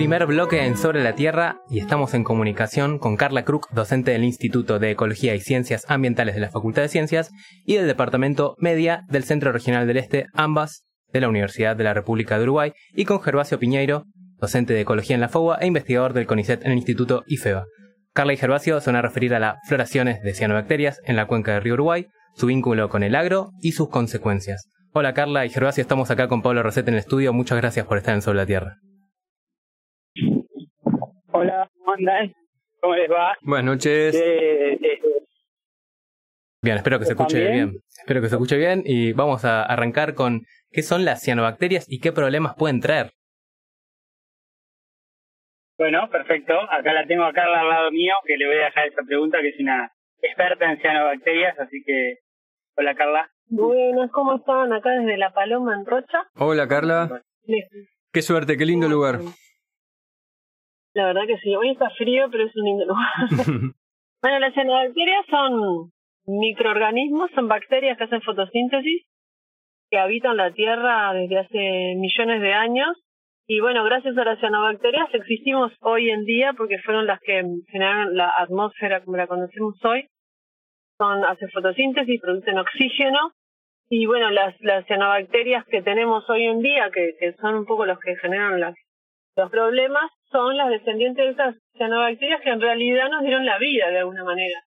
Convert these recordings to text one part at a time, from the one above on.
primer bloque en Sobre la Tierra y estamos en comunicación con Carla Kruk, docente del Instituto de Ecología y Ciencias Ambientales de la Facultad de Ciencias y del Departamento Media del Centro Regional del Este, ambas de la Universidad de la República de Uruguay, y con Gervasio Piñeiro, docente de Ecología en la FOA e investigador del CONICET en el Instituto IFEBA. Carla y Gervasio van a referir a las floraciones de cianobacterias en la cuenca del río Uruguay, su vínculo con el agro y sus consecuencias. Hola Carla y Gervasio, estamos acá con Pablo Rosete en el estudio. Muchas gracias por estar en Sobre la Tierra. Hola, ¿cómo andan? ¿Cómo les va? Buenas noches. Eh, eh, bien, espero que se escuche ¿Están bien? Espero que se escuche bien y vamos a arrancar con qué son las cianobacterias y qué problemas pueden traer. bueno, perfecto. Acá la tengo a Carla al lado mío, que le voy a dejar esa pregunta, que es una experta en cianobacterias, así que... Hola, Carla. Buenas, ¿cómo están? Acá desde La Paloma en Rocha. Hola Carla, Les- qué suerte, qué lindo lugar. La verdad que sí, hoy está frío, pero es un lindo lugar. bueno, las cianobacterias son microorganismos, son bacterias que hacen fotosíntesis, que habitan la Tierra desde hace millones de años. Y bueno, gracias a las cianobacterias existimos hoy en día porque fueron las que generaron la atmósfera como la conocemos hoy. Son, hacen fotosíntesis, producen oxígeno. Y bueno, las, las cianobacterias que tenemos hoy en día, que, que son un poco los que generan las, los problemas, son las descendientes de esas cianobacterias que en realidad nos dieron la vida de alguna manera.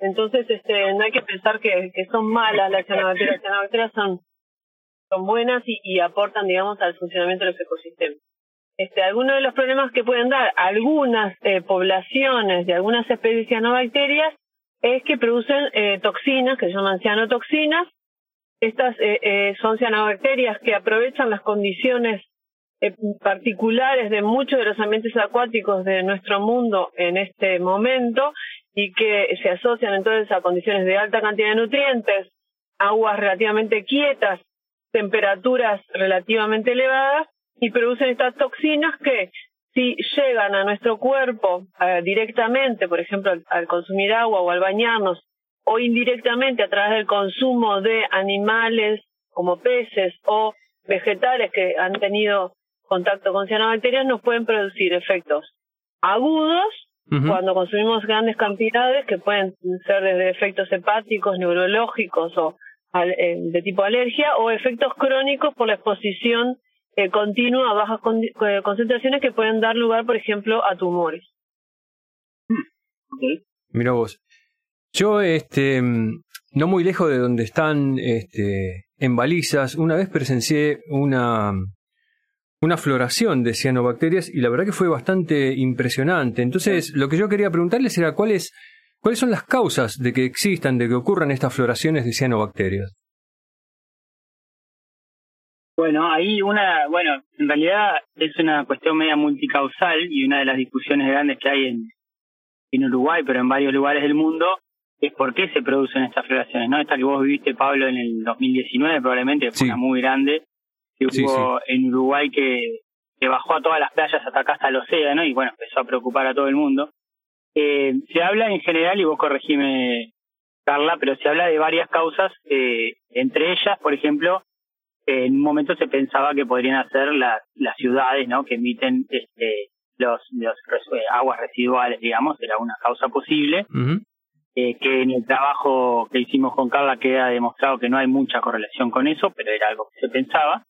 Entonces, este, no hay que pensar que, que son malas las cianobacterias. Las cianobacterias son, son buenas y, y aportan, digamos, al funcionamiento de los ecosistemas. Este, algunos de los problemas que pueden dar algunas eh, poblaciones de algunas especies de cianobacterias es que producen eh, toxinas, que se llaman cianotoxinas. Estas eh, eh, son cianobacterias que aprovechan las condiciones particulares de muchos de los ambientes acuáticos de nuestro mundo en este momento y que se asocian entonces a condiciones de alta cantidad de nutrientes, aguas relativamente quietas, temperaturas relativamente elevadas y producen estas toxinas que si llegan a nuestro cuerpo eh, directamente, por ejemplo, al consumir agua o al bañarnos, o indirectamente a través del consumo de animales como peces o vegetales que han tenido contacto con cianobacterias, nos pueden producir efectos agudos cuando consumimos grandes cantidades que pueden ser desde efectos hepáticos, neurológicos o al- eh, de tipo alergia o efectos crónicos por la exposición eh, continua a bajas condi- eh, concentraciones que pueden dar lugar, por ejemplo, a tumores. Mira vos. Yo, este, mm, no muy lejos de donde están, este, en balizas, una vez presencié una, una floración de cianobacterias y la verdad que fue bastante impresionante. Entonces, lo que yo quería preguntarles era cuáles, cuáles son las causas de que existan, de que ocurran estas floraciones de cianobacterias. Bueno, ahí una, bueno, en realidad es una cuestión media multicausal y una de las discusiones grandes que hay en, en Uruguay, pero en varios lugares del mundo, es por qué se producen estas floraciones, ¿no? Esta que vos viviste, Pablo, en el 2019 probablemente fue Sí. una muy grande que Sí, hubo en Uruguay que, que bajó a todas las playas hasta acá, hasta el océano, y bueno, empezó a preocupar a todo el mundo. Eh, se habla en general, y vos corregime, Carla, pero se habla de varias causas, eh, entre ellas, por ejemplo, en un momento se pensaba que podrían ser las, las ciudades, ¿no? Que emiten este, los, los eh, aguas residuales, digamos, era una causa posible, eh, que en el trabajo que hicimos con Carla queda demostrado que no hay mucha correlación con eso, pero era algo que se pensaba.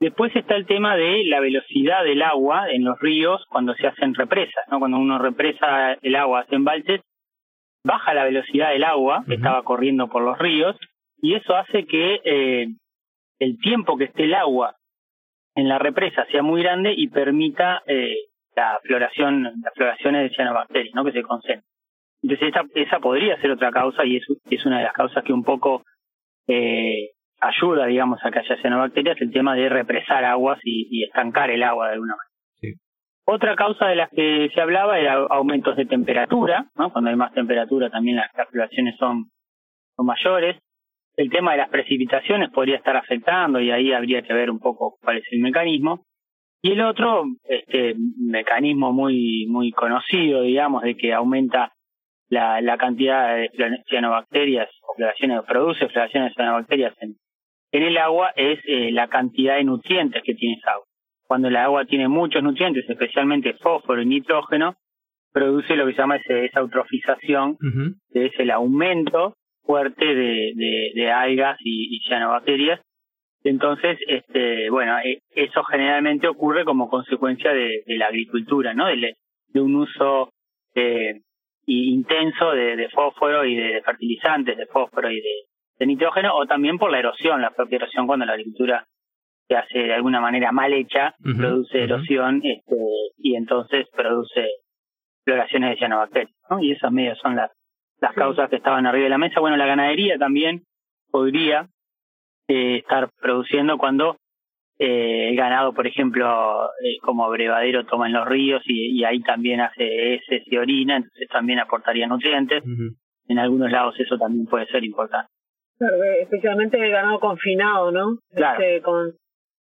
Después está el tema de la velocidad del agua en los ríos cuando se hacen represas, ¿no? Cuando uno represa el agua, hace embalses, baja la velocidad del agua que estaba corriendo por los ríos y eso hace que eh, el tiempo que esté el agua en la represa sea muy grande y permita eh, la floración, las floraciones de cianobacterias, ¿no? Que se concentren. Entonces esa, esa podría ser otra causa y es, es una de las causas que un poco eh, ayuda, digamos, a que haya cianobacterias, el tema de represar aguas y, y estancar el agua de alguna manera. Sí. Otra causa de las que se hablaba era aumentos de temperatura, ¿no? Cuando hay más temperatura también las, las floraciones son, son mayores. El tema de las precipitaciones podría estar afectando y ahí habría que ver un poco cuál es el mecanismo. Y el otro, este mecanismo muy muy conocido, digamos, de que aumenta la, la cantidad de cianobacterias o floraciones, produce floraciones de cianobacterias en, en el agua, es eh, la cantidad de nutrientes que tiene esa agua. cuando el agua tiene muchos nutrientes, especialmente fósforo y nitrógeno, produce lo que se llama esa eutrofización, que es el aumento fuerte de, de, algas y, y, cianobacterias. Entonces, este, bueno, e, eso generalmente ocurre como consecuencia de, la agricultura, ¿no? De, de un uso eh, intenso de, fósforo y de, fertilizantes de fósforo y de, nitrógeno, o también por la erosión, la propia erosión cuando la agricultura se hace de alguna manera mal hecha, produce erosión este, y entonces produce floraciones de cianobacterias, ¿no? Y esas medias son las, las causas que estaban arriba de la mesa. Bueno, la ganadería también podría eh, estar produciendo cuando eh, el ganado, por ejemplo, eh, como abrevadero toma en los ríos y, ahí también hace heces y orina, entonces también aportaría nutrientes. En algunos lados eso también puede ser importante. Claro, especialmente el ganado confinado, ¿no? Claro. Este, con,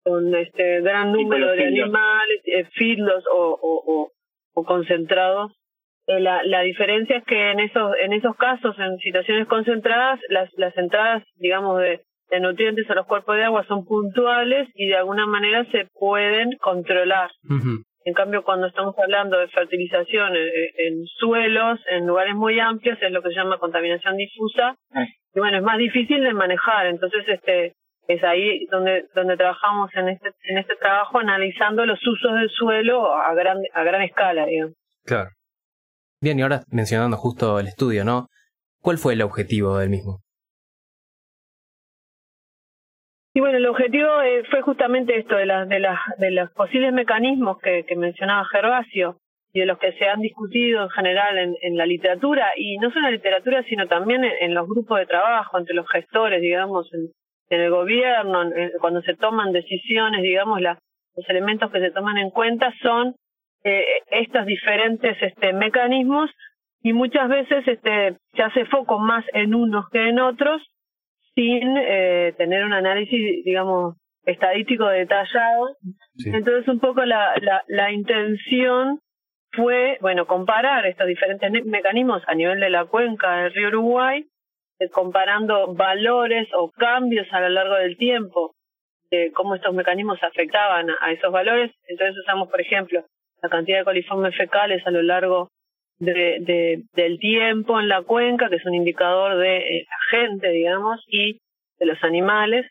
con este gran número de animales, eh, o, o, o, concentrados. Eh, la, la diferencia es que en esos, en esos casos, en situaciones concentradas, las, las entradas, digamos, de, de nutrientes a los cuerpos de agua son puntuales y de alguna manera se pueden controlar. En cambio, cuando estamos hablando de fertilización en, suelos, en lugares muy amplios, es lo que se llama contaminación difusa. Y bueno, es más difícil de manejar. Entonces, este, es ahí donde, donde trabajamos en este, en este trabajo, analizando los usos del suelo a gran, a gran escala, digamos. Claro. Bien, y ahora mencionando justo el estudio, ¿no? ¿Cuál fue el objetivo del mismo? Y bueno, el objetivo eh, fue justamente esto de, las de, las de los posibles mecanismos que, que mencionaba Gervasio y de los que se han discutido en general en, en la literatura, y no solo en la literatura, sino también en, los grupos de trabajo, entre los gestores, digamos, en, en el gobierno, cuando se toman decisiones, digamos, la, los elementos que se toman en cuenta son eh, estos diferentes este, mecanismos y muchas veces este, se hace foco más en unos que en otros sin eh, tener un análisis, digamos, estadístico detallado. Entonces, un poco la, la, la intención fue, bueno, comparar estos diferentes mecanismos a nivel de la cuenca del río Uruguay, eh, comparando valores o cambios a lo largo del tiempo de cómo estos mecanismos afectaban a esos valores. Entonces usamos, por ejemplo, la cantidad de coliformes fecales a lo largo de, de, del tiempo en la cuenca, que es un indicador de eh, la gente, digamos, y de los animales.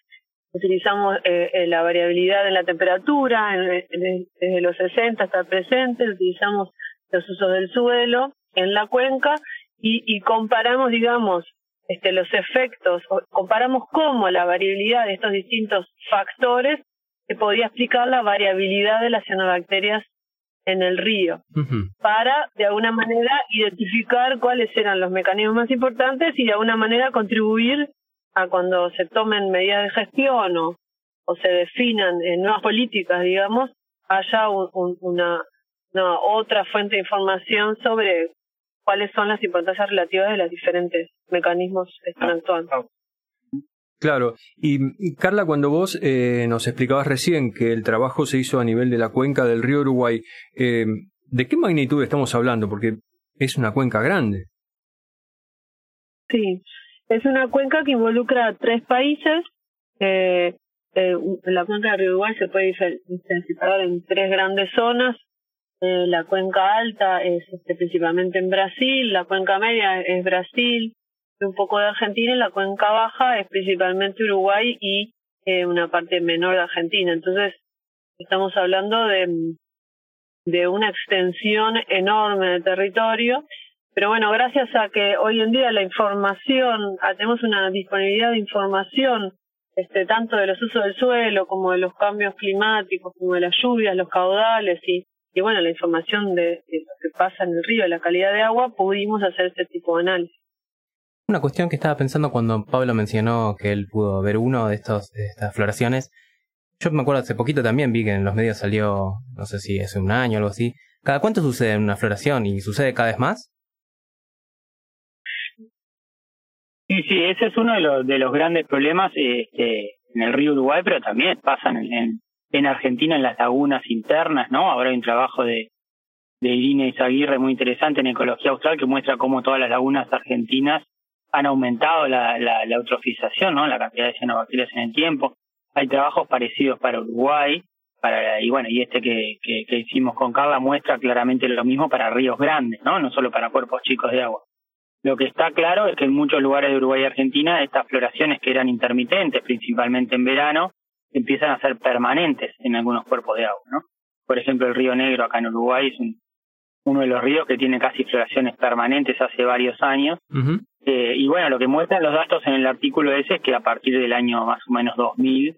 Utilizamos eh, eh, la variabilidad en la temperatura, desde los 60 hasta el presente, utilizamos los usos del suelo en la cuenca y, y comparamos, digamos, este, los efectos, comparamos cómo la variabilidad de estos distintos factores se podía explicar la variabilidad de las cianobacterias en el río para de alguna manera identificar cuáles eran los mecanismos más importantes y de alguna manera contribuir a cuando se tomen medidas de gestión o, o se definan en nuevas políticas, digamos, haya una, una otra fuente de información sobre cuáles son las importancias relativas de los diferentes mecanismos que están actuando. Claro, y Carla, cuando vos eh, nos explicabas recién que el trabajo se hizo a nivel de la cuenca del río Uruguay, eh, ¿de qué magnitud estamos hablando? Porque es una cuenca grande. Sí, es una cuenca que involucra a tres países. Eh, la cuenca del Uruguay se puede separar en tres grandes zonas. Eh, la cuenca alta es este, principalmente en Brasil, la cuenca media es Brasil, un poco de Argentina y la cuenca baja es principalmente Uruguay y eh, una parte menor de Argentina. Entonces, estamos hablando de, de una extensión enorme de territorio. Pero bueno, gracias a que hoy en día la información, ah, tenemos una disponibilidad de información, este, tanto de los usos del suelo como de los cambios climáticos, como de las lluvias, los caudales y, y bueno, la información de, lo que pasa en el río, la calidad de agua, pudimos hacer este tipo de análisis. Una cuestión que estaba pensando cuando Pablo mencionó que él pudo ver uno de, estos, de estas floraciones. Yo me acuerdo hace poquito también vi que en los medios salió, no sé si hace un año o algo así. ¿Cada cuánto sucede una floración y sucede cada vez más? Sí, sí, ese es uno de los, de los grandes problemas este, en el río Uruguay, pero también pasa en, en, Argentina, en las lagunas internas, ¿no? Ahora hay un trabajo de, de Irina Izaguirre muy interesante en Ecología Austral que muestra cómo todas las lagunas argentinas han aumentado la, la, la eutrofización, ¿no? la cantidad de cianobacterias en el tiempo. Hay trabajos parecidos para Uruguay, para y bueno y este que, que, que hicimos con Carla muestra claramente lo mismo para ríos grandes no no solo para cuerpos chicos de agua lo que está claro es que en muchos lugares de Uruguay y Argentina estas floraciones que eran intermitentes principalmente en verano empiezan a ser permanentes en algunos cuerpos de agua no por ejemplo el río Negro acá en Uruguay es un, uno de los ríos que tiene casi floraciones permanentes hace varios años. Eh, y bueno lo que muestran los datos en el artículo ese es que a partir del año más o menos 2000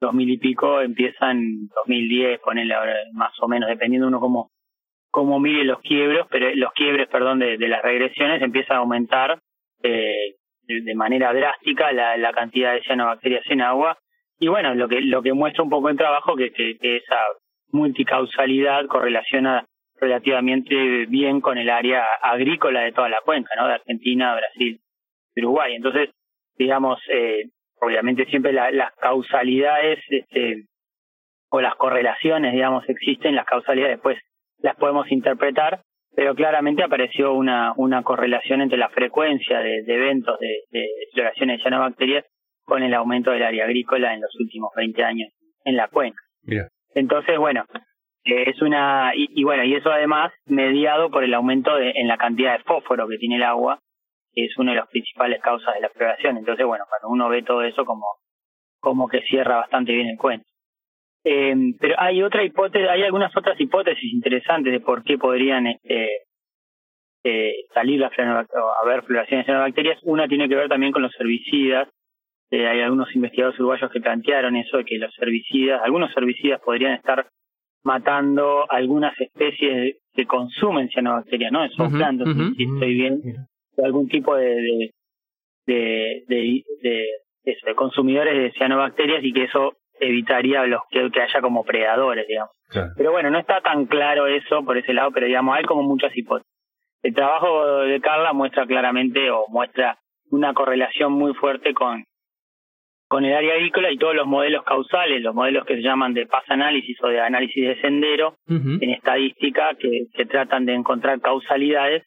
2000 y pico, empiezan 2010, ponerle ahora más o menos, dependiendo uno cómo, cómo mire los quiebros, pero los quiebres, perdón, de, las regresiones, empieza a aumentar eh, de, manera drástica la, la cantidad de cianobacterias en agua. Y bueno, lo que, lo que muestra un poco en trabajo que, que, esa multicausalidad correlaciona relativamente bien con el área agrícola de toda la cuenca, ¿no? De Argentina, Brasil, Uruguay. Entonces, digamos, eh, obviamente siempre las causalidades este, o las correlaciones, digamos, existen, las causalidades después las podemos interpretar, pero claramente apareció una, una correlación entre la frecuencia de, eventos de, de exploraciones de cianobacterias con el aumento del área agrícola en los últimos 20 años en la cuenca. Entonces, bueno, eh, es una, y, y, bueno, y eso además mediado por el aumento de, en la cantidad de fósforo que tiene el agua, es una de las principales causas de la exploración. Entonces, bueno, cuando uno ve todo eso como, como que cierra bastante bien el cuento. Eh, pero hay otra hipótesis, hay algunas otras hipótesis interesantes de por qué podrían este, eh, salir las a ver floraciones de bacterias. Una tiene que ver también con los herbicidas. Eh, hay algunos investigadores uruguayos que plantearon eso de que los herbicidas, algunos herbicidas podrían estar matando algunas especies que consumen cianobacterias, ¿no? Esos plantas, si estoy bien, algún tipo de, de, de, de, eso, de consumidores de cianobacterias y que eso evitaría los que, haya como predadores, digamos. Pero bueno, no está tan claro eso por ese lado, pero digamos, hay como muchas hipótesis. El trabajo de Carla muestra claramente o muestra una correlación muy fuerte con, con el área agrícola y todos los modelos causales, los modelos que se llaman de paz análisis o de análisis de sendero en estadística que, que tratan de encontrar causalidades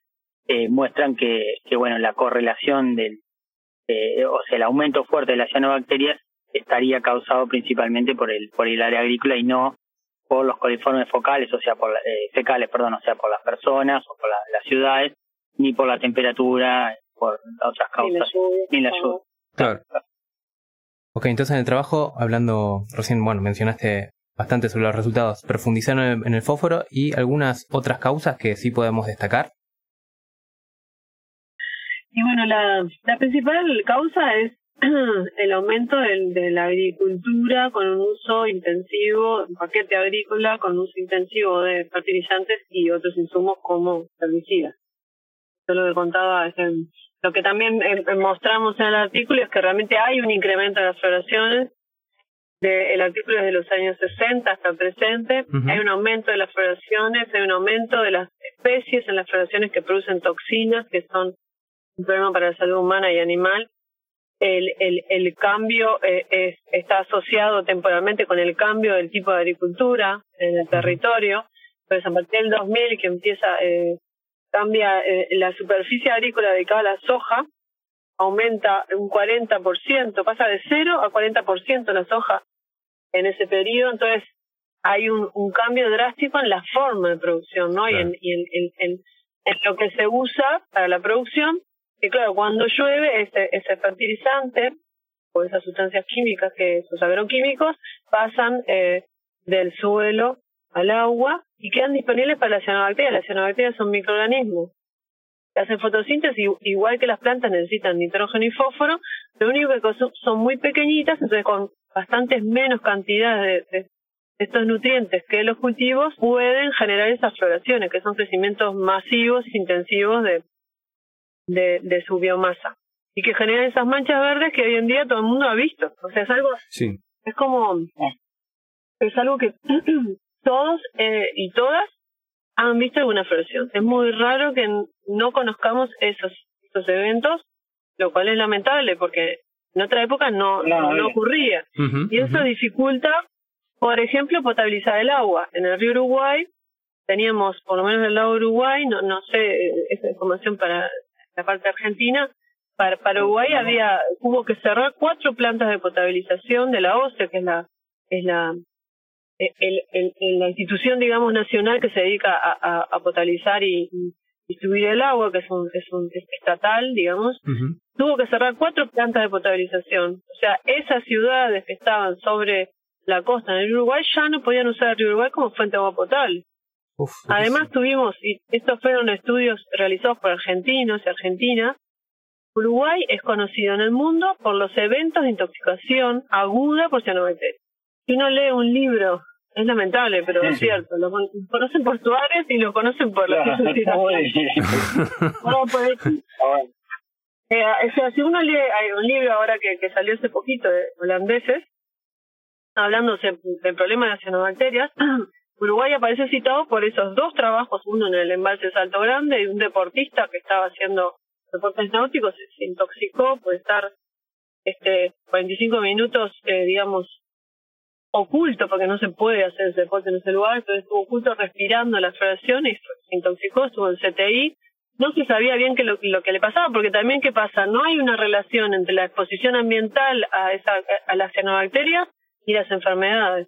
eh, muestran que, que, bueno, la correlación del, eh, o sea, el aumento fuerte de las cianobacterias estaría causado principalmente por el, por el área agrícola y no por los coliformes focales, o sea, por eh, fecales, perdón, o sea, por las personas o por las ciudades, ni por la temperatura, por otras causas, ni la lluvia. Claro. Ok, entonces en el trabajo, hablando, recién, bueno, mencionaste bastante sobre los resultados, profundizaron en el fósforo y algunas otras causas que sí podemos destacar. Y bueno, la, la principal causa es el aumento del, de la agricultura con un uso intensivo, paquete agrícola con uso intensivo de fertilizantes y otros insumos como herbicidas. Eso lo que contaba, es lo que también eh, mostramos en el artículo es que realmente hay un incremento de las floraciones. De, el artículo es de los años 60 hasta el presente. Hay un aumento de las floraciones, hay un aumento de las especies en las floraciones que producen toxinas, que son un problema para la salud humana y animal. El, el, el cambio eh, es, está asociado temporalmente con el cambio del tipo de agricultura en el territorio. Entonces, a partir del 2000 que empieza, eh, cambia eh, la superficie agrícola dedicada a la soja, aumenta un 40%, pasa de 0 a 40% la soja en ese periodo. Entonces, hay un, un cambio drástico en la forma de producción, ¿no? Y, en, y en, en, en, lo que se usa para la producción que claro, cuando llueve, ese, ese fertilizante o esas sustancias químicas, que esos agroquímicos, pasan eh, del suelo al agua y quedan disponibles para las cianobacterias. Las cianobacterias son microorganismos hacen fotosíntesis, igual que las plantas necesitan nitrógeno y fósforo, lo único que son muy pequeñitas, entonces con bastantes menos cantidades de, de estos nutrientes que los cultivos pueden generar esas floraciones, que son crecimientos masivos intensivos de, de, de su biomasa y que generan esas manchas verdes que hoy en día todo el mundo ha visto. O sea, es algo, sí. es como, es algo que todos eh, y todas han visto alguna floración. Es muy raro que no conozcamos esos, esos eventos, lo cual es lamentable porque en otra época no, no, ocurría. y eso dificulta, por ejemplo, potabilizar el agua. En el río Uruguay teníamos, por lo menos en el lado de Uruguay, no, no sé, eh, esa información para la parte argentina, para, para Uruguay había, hubo que cerrar cuatro plantas de potabilización de la OCE, que es la, es la, el, la institución, digamos, nacional que se dedica a, a, potabilizar y, distribuir el agua, que es un, es un estatal, digamos, tuvo que cerrar cuatro plantas de potabilización. O sea, esas ciudades que estaban sobre la costa en el Uruguay ya no podían usar el río Uruguay como fuente de agua potable. Además tuvimos, y estos fueron estudios realizados por argentinos y argentinas, Uruguay es conocido en el mundo por los eventos de intoxicación aguda por cianobacterias. Si uno lee un libro, es lamentable, pero es cierto, lo conocen por Tuárez y lo conocen por la eh, o sea, si uno lee hay un libro ahora que, que salió hace poquito de holandeses, hablando del problema de las cianobacterias, Uruguay aparece citado por esos dos trabajos, uno en el embalse Salto Grande y un deportista que estaba haciendo deportes náuticos, se, intoxicó por estar este 45 minutos, eh, digamos, oculto, porque no se puede hacer ese deporte en ese lugar, entonces estuvo oculto respirando la floración y se intoxicó, estuvo en CTI. No se sabía bien lo, lo que le pasaba, porque también, ¿qué pasa? No hay una relación entre la exposición ambiental a, esa, a las cianobacterias y las enfermedades.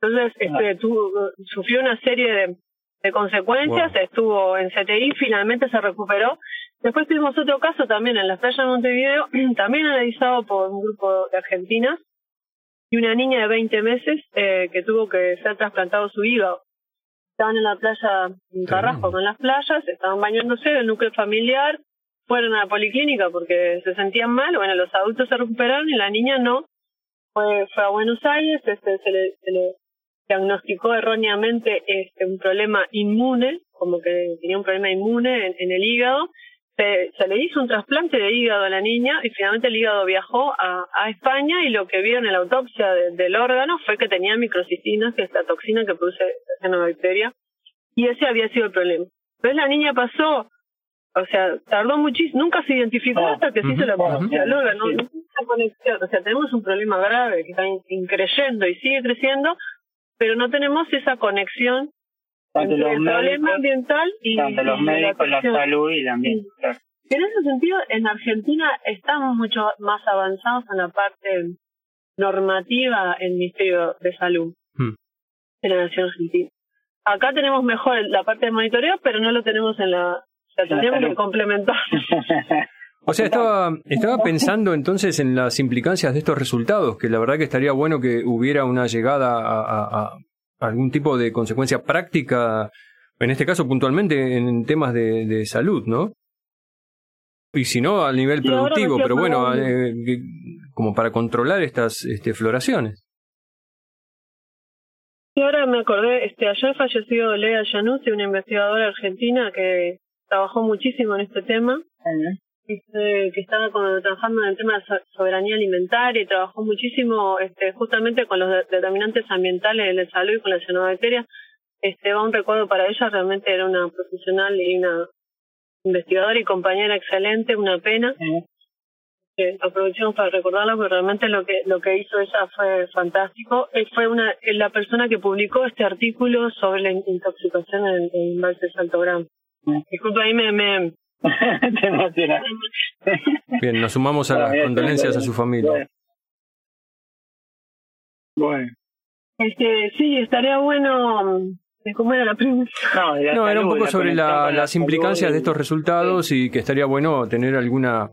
Entonces, este, tuvo, sufrió una serie de, de consecuencias, estuvo en CTI, finalmente se recuperó. Después tuvimos otro caso también en la playa de Montevideo, también analizado por un grupo de argentinas, y una niña de 20 meses eh, que tuvo que ser trasplantado su hígado. Estaban en la playa en Carrasco con las playas, estaban bañándose del núcleo familiar, fueron a la policlínica porque se sentían mal, bueno, los adultos se recuperaron y la niña no, fue, fue a Buenos Aires, este, se, le, se le diagnosticó erróneamente este, un problema inmune, como que tenía un problema inmune en, el hígado. Se, se, le hizo un trasplante de hígado a la niña y finalmente el hígado viajó a, a España y lo que vieron en la autopsia del órgano fue que tenía microcistinas, que es la toxina que produce la bacteria, y ese había sido el problema. Entonces la niña pasó o sea, tardó muchísimo, nunca se identificó ah, hasta que se hizo la biopsia del órgano, conexión, o sea, tenemos un problema grave que está increyendo y sigue creciendo, pero no tenemos esa conexión entre el problema ambiental y, los médicos, la, salud y el ambiente. En ese sentido, en Argentina estamos mucho más avanzados en la parte normativa en el Ministerio de Salud hmm. de la Nación Argentina. Acá tenemos mejor la parte de monitoreo, pero no lo tenemos en la... O sea, tendríamos que complementar. O sea, estaba, estaba pensando entonces en las implicancias de estos resultados, que la verdad que estaría bueno que hubiera una llegada a, algún tipo de consecuencia práctica, en este caso puntualmente en temas de, salud, ¿no? Y si no, a nivel productivo, pero bueno, eh, como para controlar estas este, floraciones. Y ahora me acordé, este, ayer falleció Lea Januzzi, una investigadora argentina que trabajó muchísimo en este tema este, que estaba trabajando en el tema de soberanía alimentaria y trabajó muchísimo este, justamente con los determinantes ambientales de salud y con la cianobacteria. Este, va un recuerdo para ella, realmente era una profesional y una investigadora y compañera excelente, una pena. aprovechamos para recordarla porque realmente lo que lo que hizo ella fue fantástico. Eh, fue una la persona que publicó este artículo sobre la intoxicación en, en de Salto Gran. Disculpa, ahí me, me, Bien, nos sumamos a las condolencias a su familia. Bueno. Este, sí, estaría bueno. ¿Cómo era la pregunta? No, era un poco sobre las implicancias de estos resultados y que estaría bueno tener alguna.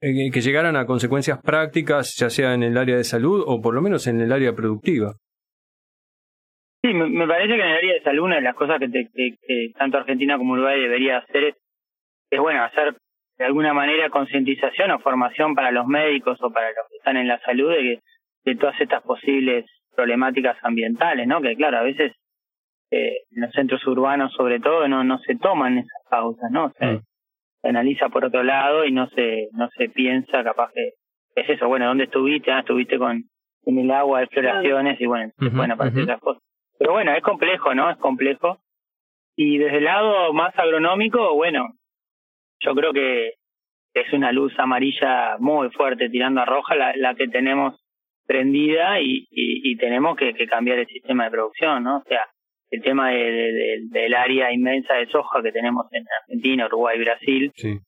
Eh, que llegaran a consecuencias prácticas, ya sea en el área de salud o por lo menos en el área productiva. Sí, me, parece que en el área de salud una de las cosas que, que tanto Argentina como Uruguay debería hacer es es bueno hacer de alguna manera concientización o formación para los médicos o para los que están en la salud de, de todas estas posibles problemáticas ambientales, ¿no? Que claro, a veces eh, en los centros urbanos sobre todo no no se toman esas causas, ¿no? Se, mm. analiza por otro lado y no se no se piensa capaz que es eso, bueno, ¿dónde estuviste? Ah, estuviste con en el agua de floraciones y bueno, bueno, aparecer esas cosas. Pero bueno, es complejo, ¿no? Es complejo. Y desde el lado más agronómico, bueno, yo creo que es una luz amarilla muy fuerte tirando a roja la, la que tenemos prendida y, y, tenemos que, que, cambiar el sistema de producción, ¿no? O sea, el tema de, del área inmensa de soja que tenemos en Argentina, Uruguay y Brasil, sí.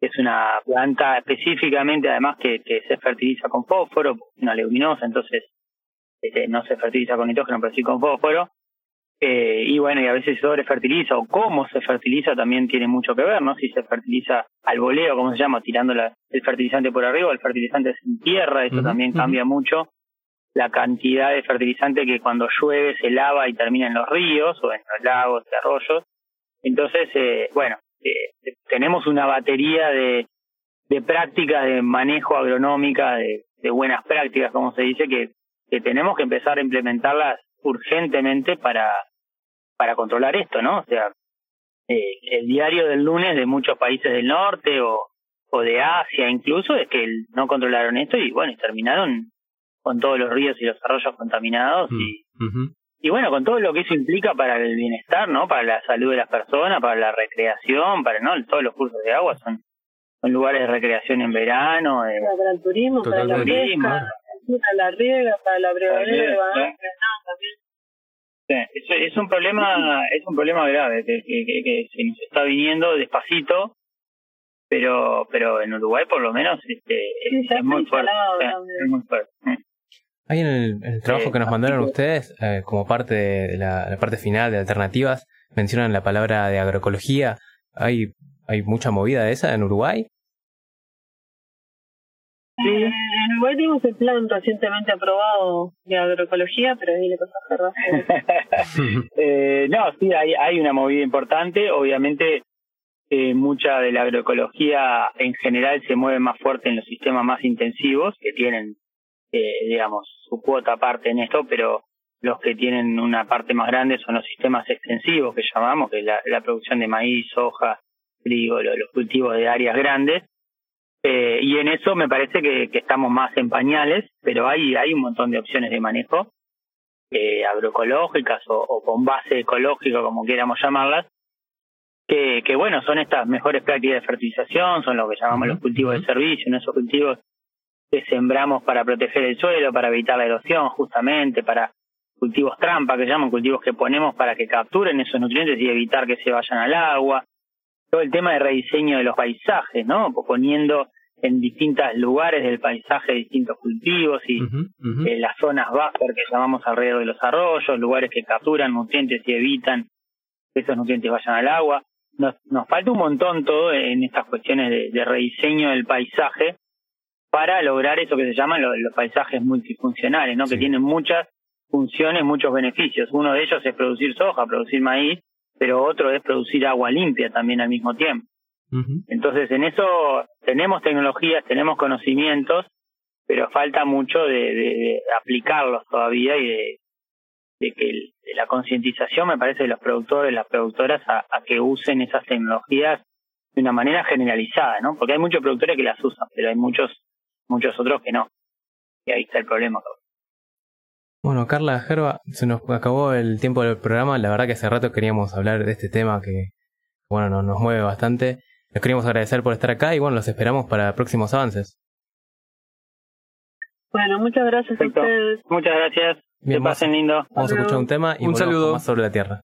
es una planta específicamente, además, que, que se fertiliza con fósforo, una leguminosa, entonces este, no se fertiliza con nitrógeno, pero sí con fósforo. Eh, y bueno, y a veces sobrefertiliza o cómo se fertiliza también tiene mucho que ver, ¿no? Si se fertiliza al voleo, como se llama, tirando la, el fertilizante por arriba, el fertilizante es en tierra, eso también cambia mucho la cantidad de fertilizante que cuando llueve se lava y termina en los ríos o en los lagos, y arroyos. Entonces, eh, bueno, eh, tenemos una batería de, de prácticas de manejo agronómica, de, de buenas prácticas, como se dice, que, que tenemos que empezar a implementarlas urgentemente para, para controlar esto, ¿no? O sea, eh, el diario del lunes de muchos países del norte o, o de Asia incluso es que no controlaron esto y bueno, y terminaron con todos los ríos y los arroyos contaminados mm, y, y bueno, con todo lo que eso implica para el bienestar, ¿no? Para la salud de las personas, para la recreación, para no todos los cursos de agua son, son lugares de recreación en verano. Eh, para el turismo, para la pesca, para la riega, para la también es, un problema, es un problema grave que, que, se nos está viniendo despacito, pero pero en Uruguay por lo menos este, es, muy fuerte, es muy fuerte. Ahí en el, trabajo que nos mandaron ustedes, eh, como parte de la, parte final de alternativas, mencionan la palabra de agroecología. ¿Hay, hay mucha movida de esa en Uruguay? Sí, Uruguay tenemos el plan recientemente aprobado de agroecología, pero ahí le a eh, No, sí, hay, hay una movida importante. Obviamente, eh, mucha de la agroecología en general se mueve más fuerte en los sistemas más intensivos, que tienen, eh, digamos, su cuota aparte en esto, pero los que tienen una parte más grande son los sistemas extensivos que llamamos, que es la, producción de maíz, soja, trigo, los cultivos de áreas grandes eh, y en eso me parece que, que, estamos más en pañales, pero hay, hay un montón de opciones de manejo eh, agroecológicas o, con base ecológica, como quieramos llamarlas, que, que bueno, son estas mejores prácticas de fertilización, son lo que llamamos los cultivos de servicio, en esos cultivos que sembramos para proteger el suelo, para evitar la erosión, justamente, para cultivos trampa, que llaman cultivos que ponemos para que capturen esos nutrientes y evitar que se vayan al agua, todo el tema de rediseño de los paisajes, ¿no? Poniendo en distintos lugares del paisaje distintos cultivos y eh, las zonas buffer que llamamos alrededor de los arroyos, lugares que capturan nutrientes y evitan que esos nutrientes vayan al agua. Nos, nos falta un montón todo en estas cuestiones de, rediseño del paisaje para lograr eso que se llaman los, paisajes multifuncionales, ¿no? Que tienen muchas funciones, muchos beneficios. Uno de ellos es producir soja, producir maíz, pero otro es producir agua limpia también al mismo tiempo. Entonces, en eso tenemos tecnologías, tenemos conocimientos, pero falta mucho de, aplicarlos todavía y de, de que la concientización, me parece, de los productores, las productoras, a, que usen esas tecnologías de una manera generalizada, ¿no? Porque hay muchos productores que las usan, pero hay muchos, muchos otros que no. Y ahí está el problema. Bueno, Carla, Gerba, se nos acabó el tiempo del programa. La verdad que hace rato queríamos hablar de este tema que, bueno, nos, nos mueve bastante. Les queríamos agradecer por estar acá y bueno, los esperamos para próximos avances. Bueno, muchas gracias a ustedes. Muchas gracias. que pasen lindo. Vamos a escuchar un tema y un saludo más sobre la tierra.